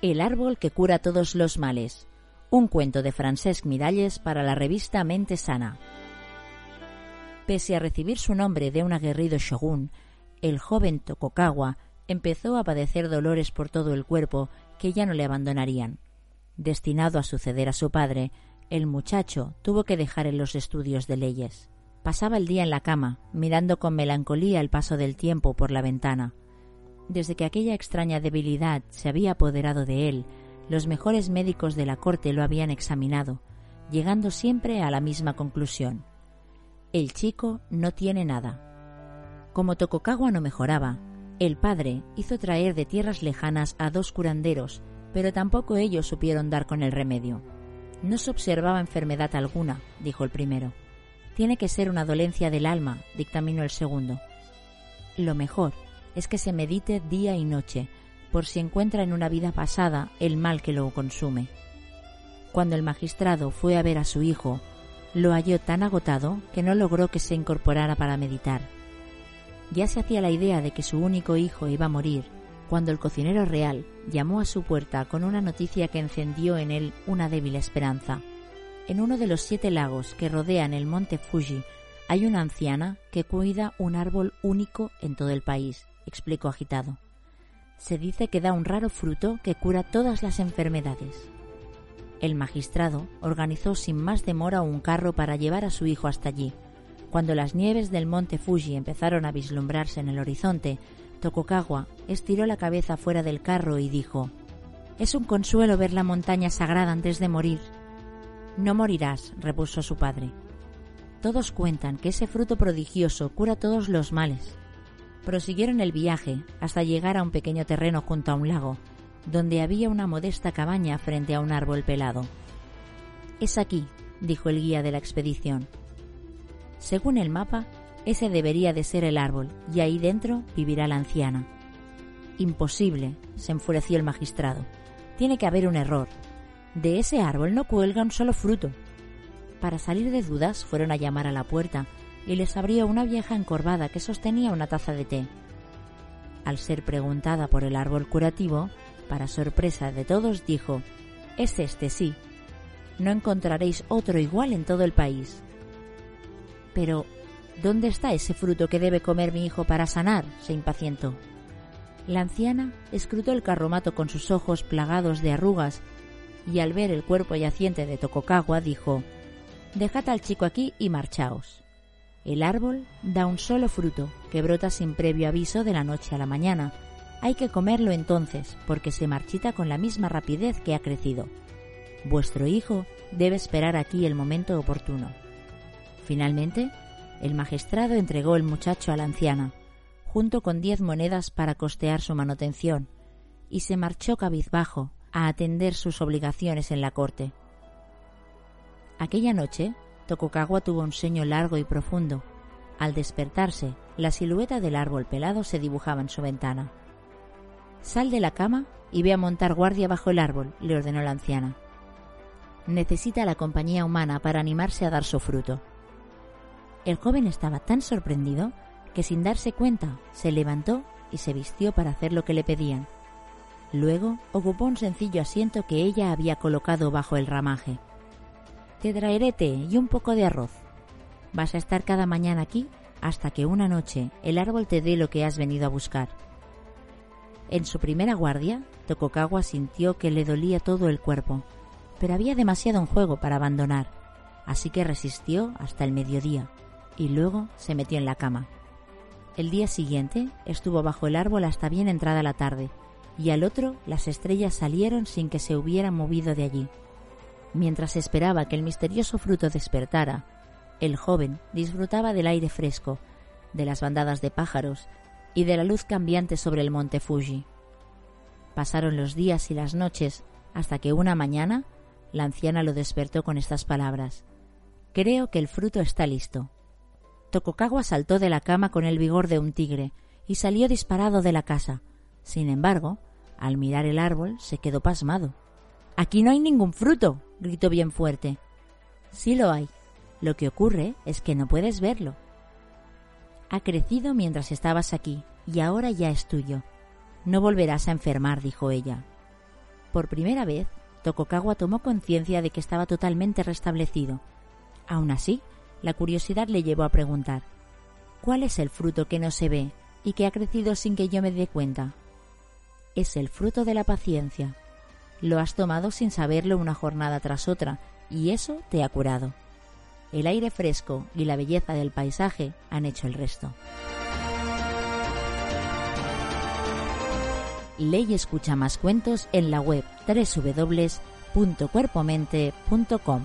El árbol que cura todos los males. Un cuento de Francesc Miralles para la revista Mente Sana. Pese a recibir su nombre de un aguerrido shogun, el joven Tokokawa empezó a padecer dolores por todo el cuerpo que ya no le abandonarían. Destinado a suceder a su padre, el muchacho tuvo que dejar en los estudios de leyes. Pasaba el día en la cama, mirando con melancolía el paso del tiempo por la ventana. Desde que aquella extraña debilidad se había apoderado de él, los mejores médicos de la corte lo habían examinado, llegando siempre a la misma conclusión. El chico no tiene nada. Como Tokokawa no mejoraba, el padre hizo traer de tierras lejanas a dos curanderos, pero tampoco ellos supieron dar con el remedio. No se observaba enfermedad alguna, dijo el primero. Tiene que ser una dolencia del alma, dictaminó el segundo. Lo mejor es que se medite día y noche, por si encuentra en una vida pasada el mal que lo consume. Cuando el magistrado fue a ver a su hijo, lo halló tan agotado que no logró que se incorporara para meditar. Ya se hacía la idea de que su único hijo iba a morir cuando el cocinero real llamó a su puerta con una noticia que encendió en él una débil esperanza. En uno de los siete lagos que rodean el monte Fuji hay una anciana que cuida un árbol único en todo el país explicó agitado. Se dice que da un raro fruto que cura todas las enfermedades. El magistrado organizó sin más demora un carro para llevar a su hijo hasta allí. Cuando las nieves del monte Fuji empezaron a vislumbrarse en el horizonte, Tokokawa estiró la cabeza fuera del carro y dijo Es un consuelo ver la montaña sagrada antes de morir. No morirás, repuso su padre. Todos cuentan que ese fruto prodigioso cura todos los males. Prosiguieron el viaje hasta llegar a un pequeño terreno junto a un lago, donde había una modesta cabaña frente a un árbol pelado. Es aquí, dijo el guía de la expedición. Según el mapa, ese debería de ser el árbol, y ahí dentro vivirá la anciana. Imposible, se enfureció el magistrado. Tiene que haber un error. De ese árbol no cuelga un solo fruto. Para salir de dudas fueron a llamar a la puerta, y les abrió una vieja encorvada que sostenía una taza de té. Al ser preguntada por el árbol curativo, para sorpresa de todos, dijo Es este, sí. No encontraréis otro igual en todo el país. Pero, ¿dónde está ese fruto que debe comer mi hijo para sanar? se impacientó. La anciana escrutó el carromato con sus ojos plagados de arrugas y al ver el cuerpo yaciente de Tococagua dijo Dejad al chico aquí y marchaos. El árbol da un solo fruto que brota sin previo aviso de la noche a la mañana. Hay que comerlo entonces, porque se marchita con la misma rapidez que ha crecido. Vuestro hijo debe esperar aquí el momento oportuno. Finalmente, el magistrado entregó el muchacho a la anciana, junto con diez monedas para costear su manutención, y se marchó cabizbajo a atender sus obligaciones en la corte. Aquella noche, Tokugawa tuvo un sueño largo y profundo. Al despertarse, la silueta del árbol pelado se dibujaba en su ventana. Sal de la cama y ve a montar guardia bajo el árbol, le ordenó la anciana. Necesita la compañía humana para animarse a dar su fruto. El joven estaba tan sorprendido que sin darse cuenta se levantó y se vistió para hacer lo que le pedían. Luego ocupó un sencillo asiento que ella había colocado bajo el ramaje. Te traeré té y un poco de arroz. Vas a estar cada mañana aquí hasta que una noche el árbol te dé lo que has venido a buscar. En su primera guardia, Tokokawa sintió que le dolía todo el cuerpo, pero había demasiado en juego para abandonar, así que resistió hasta el mediodía y luego se metió en la cama. El día siguiente estuvo bajo el árbol hasta bien entrada la tarde, y al otro las estrellas salieron sin que se hubieran movido de allí. Mientras esperaba que el misterioso fruto despertara, el joven disfrutaba del aire fresco, de las bandadas de pájaros y de la luz cambiante sobre el monte Fuji. Pasaron los días y las noches hasta que una mañana la anciana lo despertó con estas palabras. Creo que el fruto está listo. Tokokawa saltó de la cama con el vigor de un tigre y salió disparado de la casa. Sin embargo, al mirar el árbol se quedó pasmado. Aquí no hay ningún fruto, gritó bien fuerte. Sí lo hay. Lo que ocurre es que no puedes verlo. Ha crecido mientras estabas aquí y ahora ya es tuyo. No volverás a enfermar, dijo ella. Por primera vez, Tokokawa tomó conciencia de que estaba totalmente restablecido. Aún así, la curiosidad le llevó a preguntar ¿Cuál es el fruto que no se ve y que ha crecido sin que yo me dé cuenta? Es el fruto de la paciencia. Lo has tomado sin saberlo una jornada tras otra, y eso te ha curado. El aire fresco y la belleza del paisaje han hecho el resto. Ley y escucha más cuentos en la web www.cuerpomente.com.